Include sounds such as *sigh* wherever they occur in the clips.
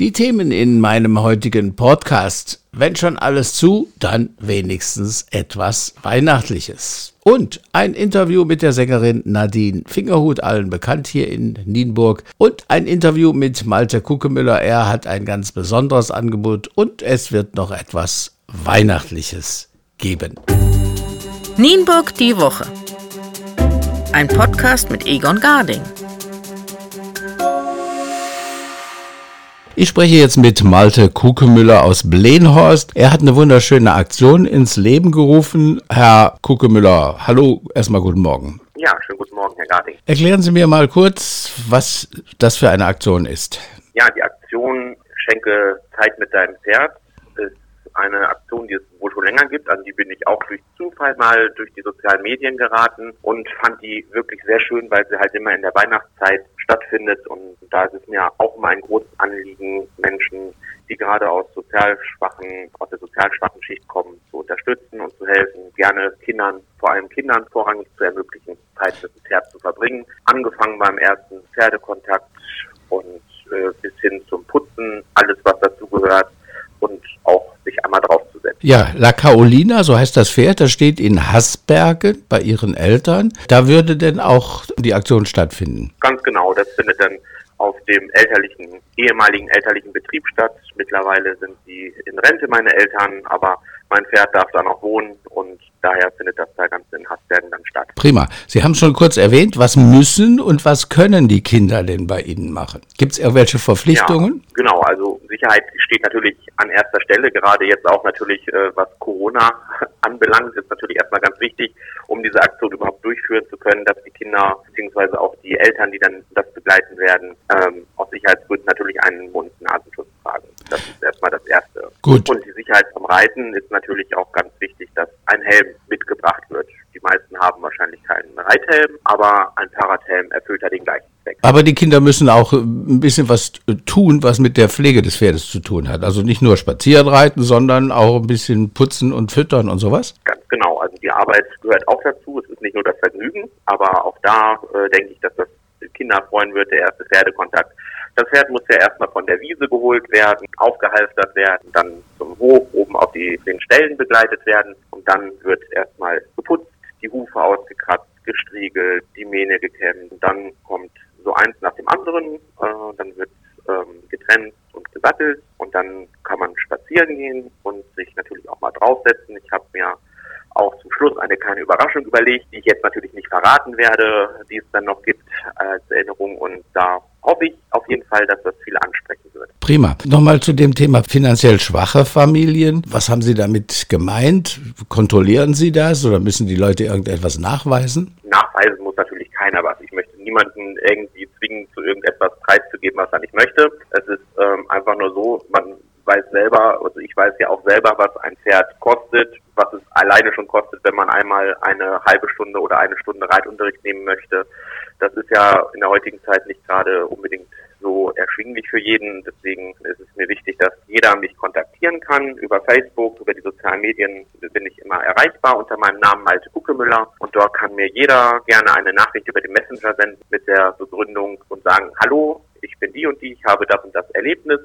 Die Themen in meinem heutigen Podcast. Wenn schon alles zu, dann wenigstens etwas Weihnachtliches. Und ein Interview mit der Sängerin Nadine Fingerhut, allen bekannt hier in Nienburg. Und ein Interview mit Malte Kuckemüller. Er hat ein ganz besonderes Angebot und es wird noch etwas Weihnachtliches geben. Nienburg die Woche. Ein Podcast mit Egon Garding. Ich spreche jetzt mit Malte Kukemüller aus Blenhorst. Er hat eine wunderschöne Aktion ins Leben gerufen. Herr Kukemüller, hallo, erstmal guten Morgen. Ja, schönen guten Morgen, Herr Garding. Erklären Sie mir mal kurz, was das für eine Aktion ist. Ja, die Aktion Schenke Zeit mit deinem Pferd eine Aktion, die es wohl schon länger gibt. An die bin ich auch durch Zufall mal durch die sozialen Medien geraten und fand die wirklich sehr schön, weil sie halt immer in der Weihnachtszeit stattfindet. Und da ist es mir auch immer ein großes Anliegen, Menschen, die gerade aus sozial schwachen, aus der sozial schwachen Schicht kommen, zu unterstützen und zu helfen, gerne Kindern, vor allem Kindern vorrangig zu ermöglichen, Zeit mit dem Pferd zu verbringen. Angefangen beim ersten Pferdekontakt und äh, bis hin zum Putzen, alles was dazu gehört und auch sich einmal draufzusetzen. Ja, La Caolina, so heißt das Pferd, das steht in Hasbergen bei Ihren Eltern. Da würde denn auch die Aktion stattfinden? Ganz genau, das findet dann auf dem elterlichen, ehemaligen elterlichen Betrieb statt. Mittlerweile sind sie in Rente, meine Eltern, aber mein Pferd darf da noch wohnen und daher findet das da ganz in Hasbergen dann statt. Prima. Sie haben schon kurz erwähnt, was müssen und was können die Kinder denn bei Ihnen machen? Gibt es irgendwelche Verpflichtungen? Ja, genau, also Sicherheit steht natürlich an erster Stelle, gerade jetzt auch natürlich, äh, was Corona *laughs* anbelangt, ist natürlich erstmal ganz wichtig, um diese Aktion überhaupt durchführen zu können, dass die Kinder beziehungsweise auch die Eltern, die dann das begleiten werden, ähm, aus Sicherheitsgründen natürlich einen Mund-Nasenschutz tragen. Das ist erstmal das Erste. Gut. Und die Sicherheit vom Reiten ist natürlich auch ganz wichtig, ein Helm mitgebracht wird. Die meisten haben wahrscheinlich keinen Reithelm, aber ein Fahrradhelm erfüllt ja den gleichen Zweck. Aber die Kinder müssen auch ein bisschen was tun, was mit der Pflege des Pferdes zu tun hat. Also nicht nur spazieren reiten, sondern auch ein bisschen putzen und füttern und sowas. Ganz genau. Also die Arbeit gehört auch dazu. Es ist nicht nur das Vergnügen, aber auch da äh, denke ich, dass das Kinder freuen wird, der erste Pferdekontakt. Das Pferd muss ja erstmal von der Wiese geholt werden, aufgehalftert werden, dann zum Hof oben auf die, den Stellen begleitet werden dann wird erstmal geputzt, die Hufe ausgekratzt, gestriegelt, die Mähne gekämmt. Dann kommt so eins nach dem anderen, äh, dann wird ähm, getrennt und gesattelt und dann kann man spazieren gehen und sich natürlich auch mal draufsetzen. Ich habe mir auch zum Schluss eine kleine Überraschung überlegt, die ich jetzt natürlich nicht verraten werde, die es dann noch gibt als Erinnerung. Und da hoffe ich auf jeden Fall, dass das viele ansprechen. Prima. Nochmal zu dem Thema finanziell schwache Familien. Was haben Sie damit gemeint? Kontrollieren Sie das oder müssen die Leute irgendetwas nachweisen? Nachweisen muss natürlich keiner was. Ich möchte niemanden irgendwie zwingen, zu irgendetwas preiszugeben, was er nicht möchte. Es ist ähm, einfach nur so, man weiß selber, also ich weiß ja auch selber, was ein Pferd kostet, was es alleine schon kostet, wenn man einmal eine halbe Stunde oder eine Stunde Reitunterricht nehmen möchte. Das ist ja in der heutigen Zeit nicht gerade unbedingt so erschwinglich für jeden. Deswegen ist es mir wichtig, dass jeder mich kontaktieren kann. Über Facebook, über die sozialen Medien bin ich immer erreichbar unter meinem Namen Malte Kuckemüller. Und dort kann mir jeder gerne eine Nachricht über den Messenger senden mit der Begründung und sagen, hallo, ich bin die und die, ich habe das und das Erlebnis.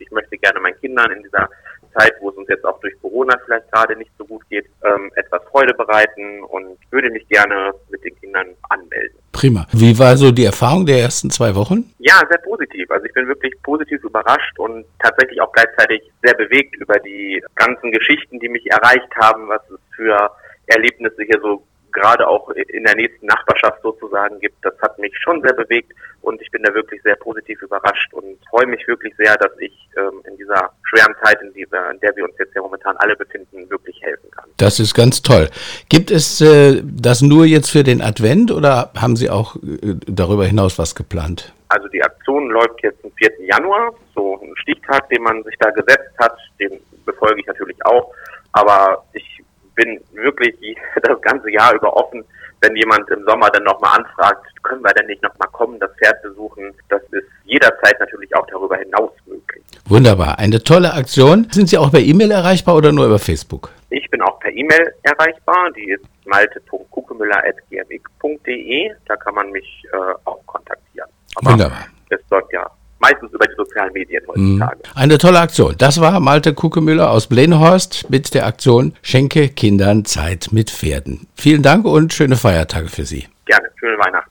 Ich möchte gerne meinen Kindern in dieser Zeit, wo es uns jetzt auch durch Corona vielleicht gerade nicht so gut geht, ähm, etwas Freude bereiten und würde mich gerne mit den Kindern anmelden. Prima. Wie war so die Erfahrung der ersten zwei Wochen? Ja, sehr positiv. Also ich bin wirklich positiv überrascht und tatsächlich auch gleichzeitig sehr bewegt über die ganzen Geschichten, die mich erreicht haben, was es für Erlebnisse hier so gerade auch in der nächsten Nachbarschaft sozusagen gibt. Das hat mich schon sehr bewegt und ich bin da wirklich sehr positiv überrascht und freue mich wirklich sehr, dass ich ähm, in dieser schweren Zeit, in, dieser, in der wir uns jetzt ja momentan alle befinden, wirklich helfen kann. Das ist ganz toll. Gibt es äh, das nur jetzt für den Advent oder haben Sie auch äh, darüber hinaus was geplant? Also die Aktion läuft jetzt am 4. Januar, so ein Stichtag, den man sich da gesetzt hat, den befolge ich natürlich auch. Aber ich bin wirklich *laughs* das ganze Jahr über offen, wenn jemand im Sommer dann nochmal anfragt, können wir denn nicht nochmal kommen, das Pferd besuchen. Das ist jederzeit natürlich auch darüber hinaus möglich. Wunderbar, eine tolle Aktion. Sind Sie auch per E-Mail erreichbar oder nur über Facebook? Ich bin auch per E-Mail erreichbar. Die ist malte.kukemüller.gmx.de. Da kann man mich äh, auch kontaktieren. Aber Wunderbar. Es läuft ja meistens über die sozialen Medien heutzutage. Mhm. Eine tolle Aktion. Das war Malte Kuckemüller aus Blenhorst mit der Aktion Schenke Kindern Zeit mit Pferden. Vielen Dank und schöne Feiertage für Sie. Gerne, schöne Weihnachten.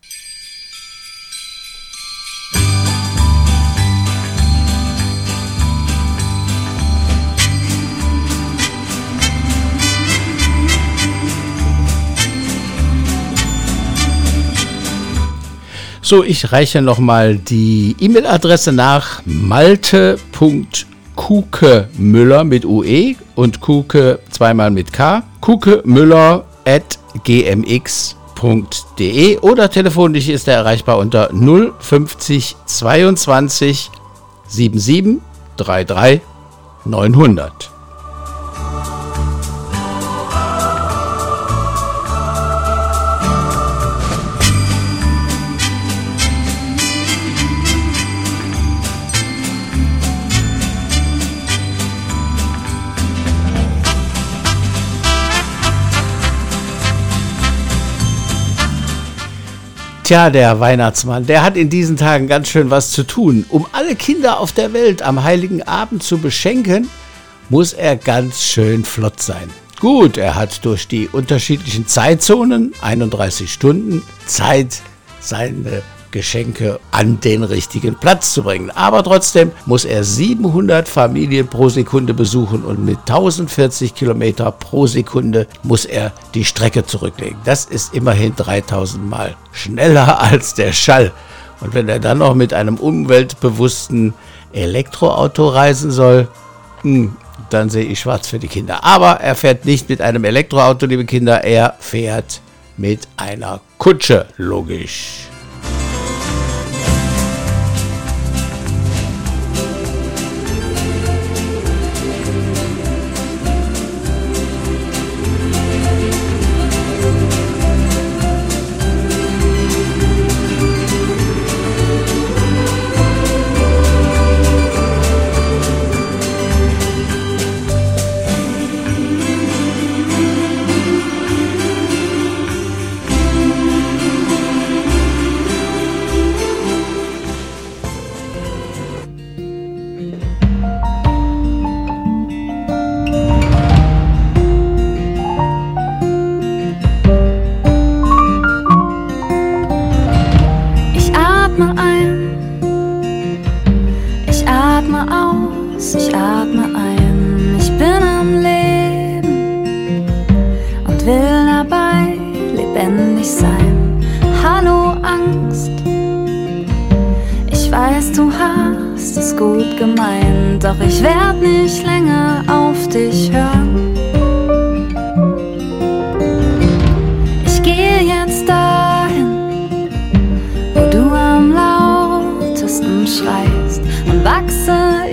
So, ich reiche nochmal die E-Mail-Adresse nach malte.kukemüller mit UE und Kuke zweimal mit K. kukemüller at gmx.de oder telefonisch ist er erreichbar unter 050 22 77 33 900. Tja, der Weihnachtsmann, der hat in diesen Tagen ganz schön was zu tun. Um alle Kinder auf der Welt am heiligen Abend zu beschenken, muss er ganz schön flott sein. Gut, er hat durch die unterschiedlichen Zeitzonen, 31 Stunden, Zeit, seine Geschenke an den richtigen Platz zu bringen. Aber trotzdem muss er 700 Familien pro Sekunde besuchen und mit 1040 Kilometer pro Sekunde muss er die Strecke zurücklegen. Das ist immerhin 3000 Mal schneller *laughs* als der Schall. Und wenn er dann noch mit einem umweltbewussten Elektroauto reisen soll, hm, dann sehe ich schwarz für die Kinder. Aber er fährt nicht mit einem Elektroauto, liebe Kinder, er fährt mit einer Kutsche, logisch.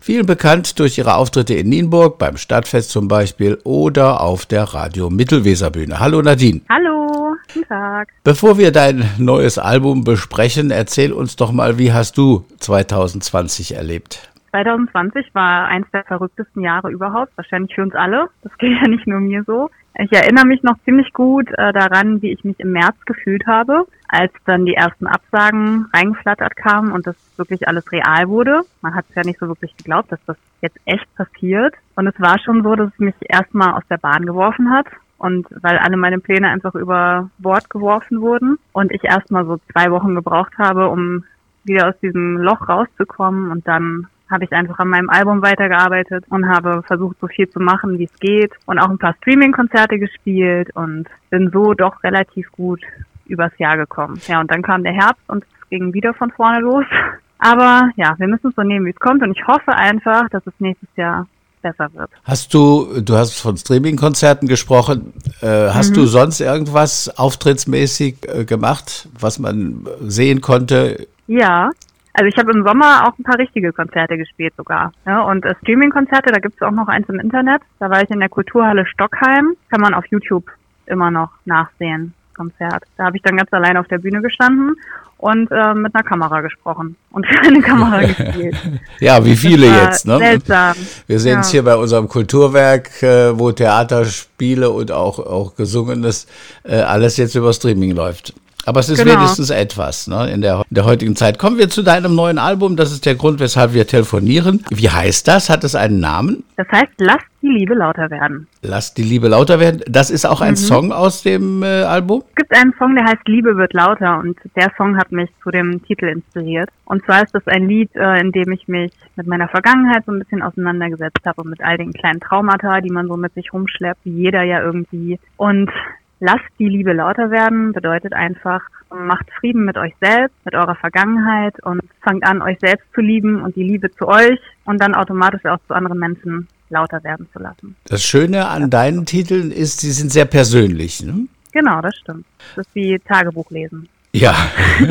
Vielen bekannt durch ihre Auftritte in Nienburg, beim Stadtfest zum Beispiel oder auf der Radio Mittelweserbühne. Hallo Nadine. Hallo, guten Tag. Bevor wir dein neues Album besprechen, erzähl uns doch mal, wie hast du 2020 erlebt? 2020 war eins der verrücktesten Jahre überhaupt, wahrscheinlich für uns alle. Das geht ja nicht nur mir so. Ich erinnere mich noch ziemlich gut äh, daran, wie ich mich im März gefühlt habe, als dann die ersten Absagen reingeflattert kamen und das wirklich alles real wurde. Man hat es ja nicht so wirklich geglaubt, dass das jetzt echt passiert. Und es war schon so, dass es mich erstmal aus der Bahn geworfen hat. Und weil alle meine Pläne einfach über Bord geworfen wurden und ich erstmal so zwei Wochen gebraucht habe, um wieder aus diesem Loch rauszukommen und dann habe ich einfach an meinem Album weitergearbeitet und habe versucht, so viel zu machen, wie es geht und auch ein paar Streaming-Konzerte gespielt und bin so doch relativ gut übers Jahr gekommen. Ja, und dann kam der Herbst und es ging wieder von vorne los. *laughs* Aber ja, wir müssen es so nehmen, wie es kommt und ich hoffe einfach, dass es nächstes Jahr besser wird. Hast du, du hast von Streaming-Konzerten gesprochen, äh, hast mhm. du sonst irgendwas auftrittsmäßig äh, gemacht, was man sehen konnte? Ja, Also ich habe im Sommer auch ein paar richtige Konzerte gespielt sogar. Ja, und äh, Streaming-Konzerte, da gibt es auch noch eins im Internet. Da war ich in der Kulturhalle Stockheim. Kann man auf YouTube immer noch nachsehen. Konzert. Da habe ich dann ganz allein auf der Bühne gestanden und äh, mit einer Kamera gesprochen und *laughs* für eine Kamera gespielt. *laughs* ja, wie viele jetzt, ne? Seltsam. Wir sehen es ja. hier bei unserem Kulturwerk, äh, wo Theaterspiele und auch, auch Gesungenes äh, alles jetzt über Streaming läuft. Aber es ist genau. wenigstens etwas ne, in, der, in der heutigen Zeit. Kommen wir zu deinem neuen Album. Das ist der Grund, weshalb wir telefonieren. Wie heißt das? Hat es einen Namen? Das heißt, lass die Liebe lauter werden. Lass die Liebe lauter werden. Das ist auch ein mhm. Song aus dem äh, Album? Es gibt einen Song, der heißt Liebe wird lauter und der Song hat mich zu dem Titel inspiriert. Und zwar ist das ein Lied, äh, in dem ich mich mit meiner Vergangenheit so ein bisschen auseinandergesetzt habe und mit all den kleinen Traumata, die man so mit sich rumschleppt, wie jeder ja irgendwie. Und Lasst die Liebe lauter werden bedeutet einfach, macht Frieden mit euch selbst, mit eurer Vergangenheit und fangt an, euch selbst zu lieben und die Liebe zu euch und dann automatisch auch zu anderen Menschen lauter werden zu lassen. Das Schöne an deinen Titeln ist, sie sind sehr persönlich. Ne? Genau, das stimmt. Das ist wie Tagebuch lesen. Ja.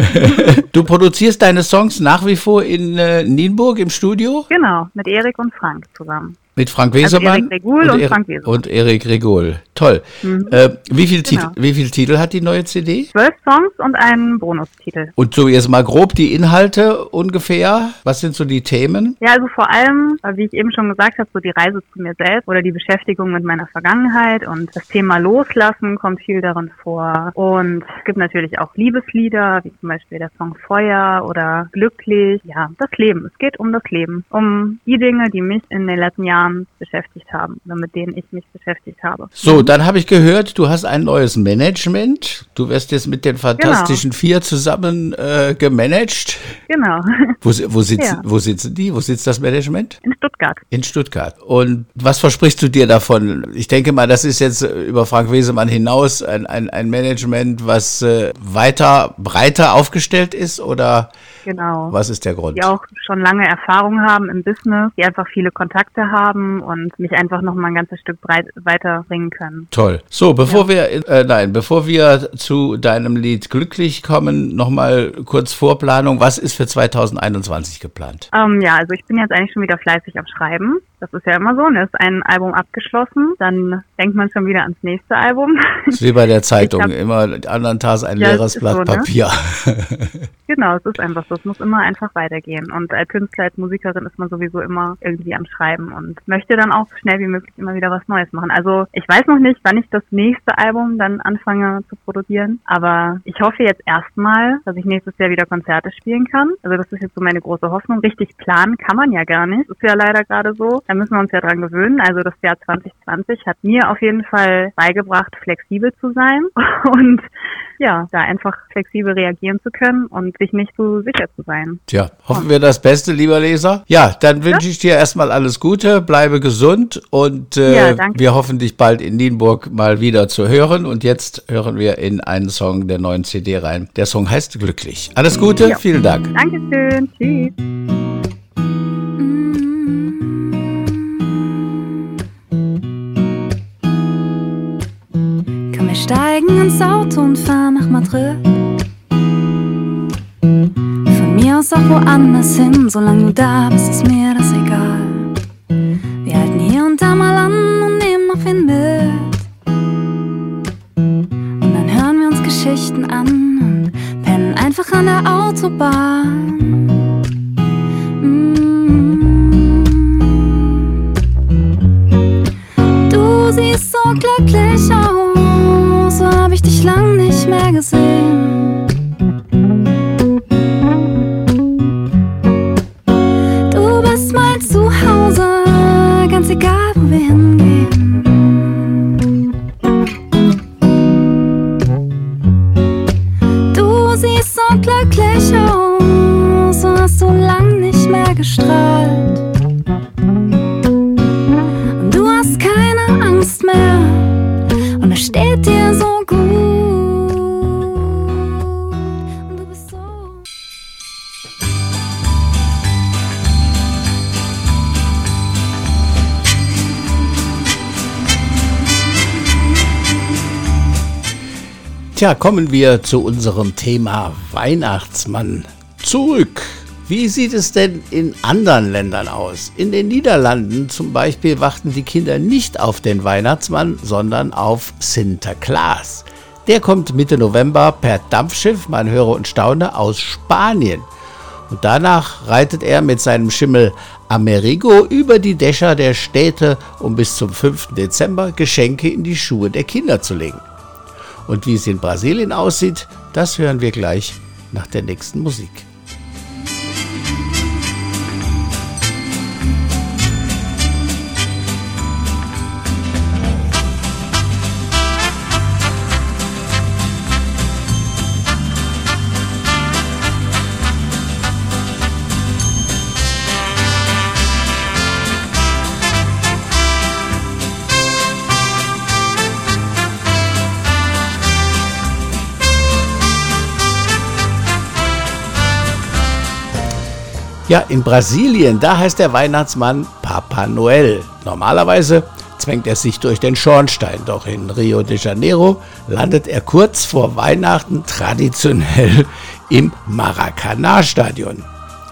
*laughs* du produzierst deine Songs nach wie vor in äh, Nienburg im Studio? Genau, mit Erik und Frank zusammen. Mit Frank Wesermann? Also und, und Frank Wesermann. Und Erik Regul. Toll. Mhm. Äh, wie viele genau. Titel, viel Titel hat die neue CD? Zwölf Songs und einen Bonustitel. Und so jetzt mal grob die Inhalte ungefähr. Was sind so die Themen? Ja, also vor allem, wie ich eben schon gesagt habe, so die Reise zu mir selbst oder die Beschäftigung mit meiner Vergangenheit und das Thema Loslassen kommt viel darin vor. Und es gibt natürlich auch Liebeslieder, wie zum Beispiel der Song Feuer oder Glücklich. Ja, das Leben. Es geht um das Leben. Um die Dinge, die mich in den letzten Jahren Jahren beschäftigt haben oder mit denen ich mich beschäftigt habe. So, dann habe ich gehört, du hast ein neues Management. Du wirst jetzt mit den Fantastischen genau. Vier zusammen äh, gemanagt. Genau. *laughs* Wo, wo, sitzt, ja. wo sitzen die? Wo sitzt das Management? In Stuttgart. In Stuttgart. Und was versprichst du dir davon? Ich denke mal, das ist jetzt über Frank Wesemann hinaus ein, ein, ein Management, was äh, weiter, breiter aufgestellt ist oder genau. was ist der Grund? Die auch schon lange Erfahrung haben im Business, die einfach viele Kontakte haben haben und mich einfach noch mal ein ganzes Stück breit weiterbringen können. Toll. So, bevor ja. wir, äh, nein, bevor wir zu deinem Lied Glücklich kommen, noch mal kurz Vorplanung. Was ist für 2021 geplant? Ähm, ja, also ich bin jetzt eigentlich schon wieder fleißig am Schreiben. Das ist ja immer so, ne? Ist ein Album abgeschlossen, dann denkt man schon wieder ans nächste Album. Das ist wie bei der *laughs* Zeitung, hab, immer anderen Tages ein ja, leeres Blatt so, ne? Papier. *laughs* *laughs* genau, es ist einfach so. Es muss immer einfach weitergehen. Und als Künstler, als Musikerin ist man sowieso immer irgendwie am Schreiben und möchte dann auch so schnell wie möglich immer wieder was Neues machen. Also ich weiß noch nicht, wann ich das nächste Album dann anfange zu produzieren, aber ich hoffe jetzt erstmal, dass ich nächstes Jahr wieder Konzerte spielen kann. Also das ist jetzt so meine große Hoffnung. Richtig planen kann man ja gar nicht. Ist ja leider gerade so. Da müssen wir uns ja dran gewöhnen. Also das Jahr 2020 hat mir auf jeden Fall beigebracht, flexibel zu sein *laughs* und ja, da einfach flexibel reagieren zu können und sich nicht so sicher zu sein. Tja, hoffen wir das Beste, lieber Leser. Ja, dann wünsche ich dir erstmal alles Gute, bleibe gesund und äh, ja, wir hoffen dich bald in Nienburg mal wieder zu hören. Und jetzt hören wir in einen Song der neuen CD rein. Der Song heißt Glücklich. Alles Gute, ja. vielen Dank. Dankeschön, tschüss. Steigen ins Auto und fahren nach Madrid. Von mir aus auch woanders hin, solange du da bist, ist mir das egal. Wir halten hier und da mal an und nehmen noch wen mit. Und dann hören wir uns Geschichten an und pennen einfach an der Autobahn. Mm. Du siehst so glücklich aus, Tja, kommen wir zu unserem Thema Weihnachtsmann. Zurück Wie sieht es denn in anderen Ländern aus? In den Niederlanden zum Beispiel warten die Kinder nicht auf den Weihnachtsmann, sondern auf Sinterklaas. Der kommt Mitte November per Dampfschiff, man höre und staune, aus Spanien. Und danach reitet er mit seinem Schimmel Amerigo über die Dächer der Städte, um bis zum 5. Dezember Geschenke in die Schuhe der Kinder zu legen. Und wie es in Brasilien aussieht, das hören wir gleich nach der nächsten Musik. Ja, in Brasilien, da heißt der Weihnachtsmann Papa Noel. Normalerweise zwängt er sich durch den Schornstein, doch in Rio de Janeiro landet er kurz vor Weihnachten traditionell im Maracanã-Stadion.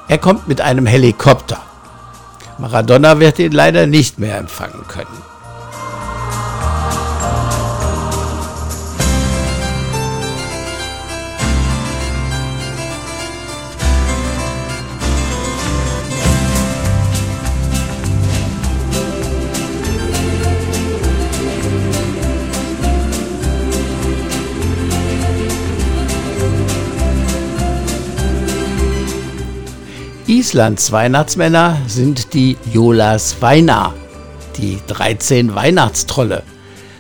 Er kommt mit einem Helikopter. Maradona wird ihn leider nicht mehr empfangen können. Islands Weihnachtsmänner sind die Jolas Weina, die 13 Weihnachtstrolle.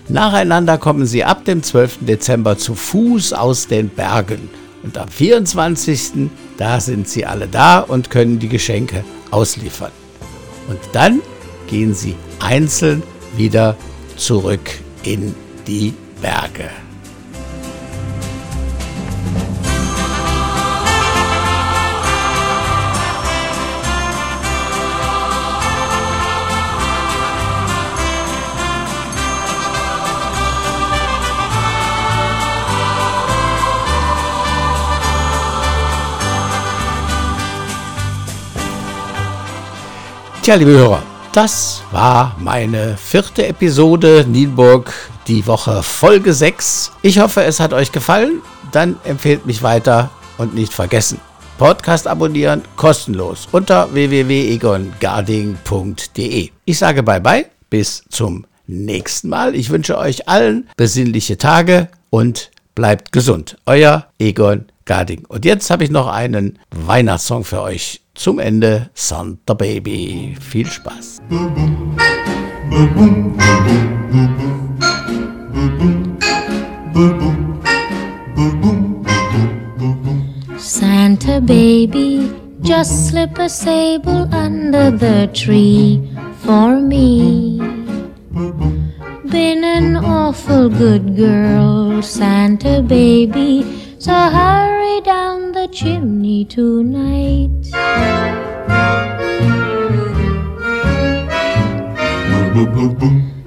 Nacheinander kommen sie ab dem 12. Dezember zu Fuß aus den Bergen. Und am 24. da sind sie alle da und können die Geschenke ausliefern. Und dann gehen sie einzeln wieder zurück in die Berge. Tja, liebe Hörer, das war meine vierte Episode Nienburg, die Woche Folge 6. Ich hoffe, es hat euch gefallen. Dann empfehlt mich weiter und nicht vergessen. Podcast abonnieren kostenlos unter www.egongarding.de. Ich sage bye bye, bis zum nächsten Mal. Ich wünsche euch allen besinnliche Tage und bleibt gesund. Euer Egon Garding. Und jetzt habe ich noch einen Weihnachtssong für euch zum Ende Santa Baby. Viel Spaß. Santa baby, just slip a sable under the tree for me. Been an awful good girl, Santa baby, so hurry down the chimney tonight.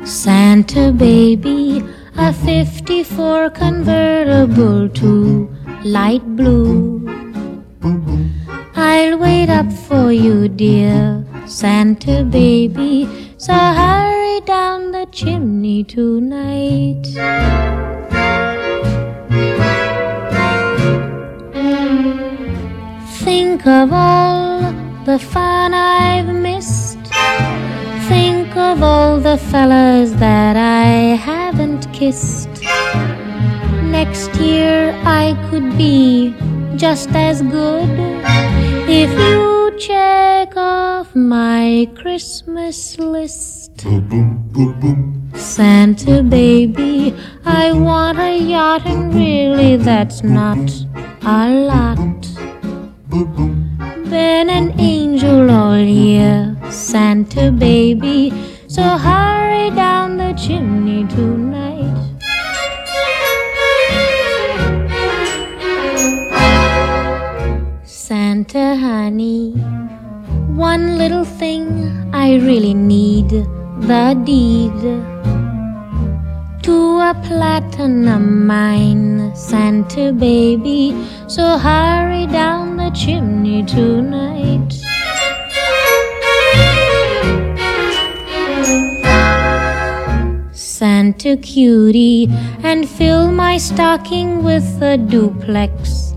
Santa baby, a 54 convertible to light blue. I'll wait up for you, dear Santa baby, so hurry down the chimney tonight. Think of all the fun I've missed. Think of all the fellas that I haven't kissed. Next year I could be just as good if you check off my Christmas list. Santa baby, I want a yacht, and really that's not a lot. Been an angel all year, Santa baby, so hurry down the chimney tonight. Santa honey, one little thing I really need the deed to a platinum mine, Santa baby. So hurry down chimney tonight. Santa cutie, and fill my stocking with a duplex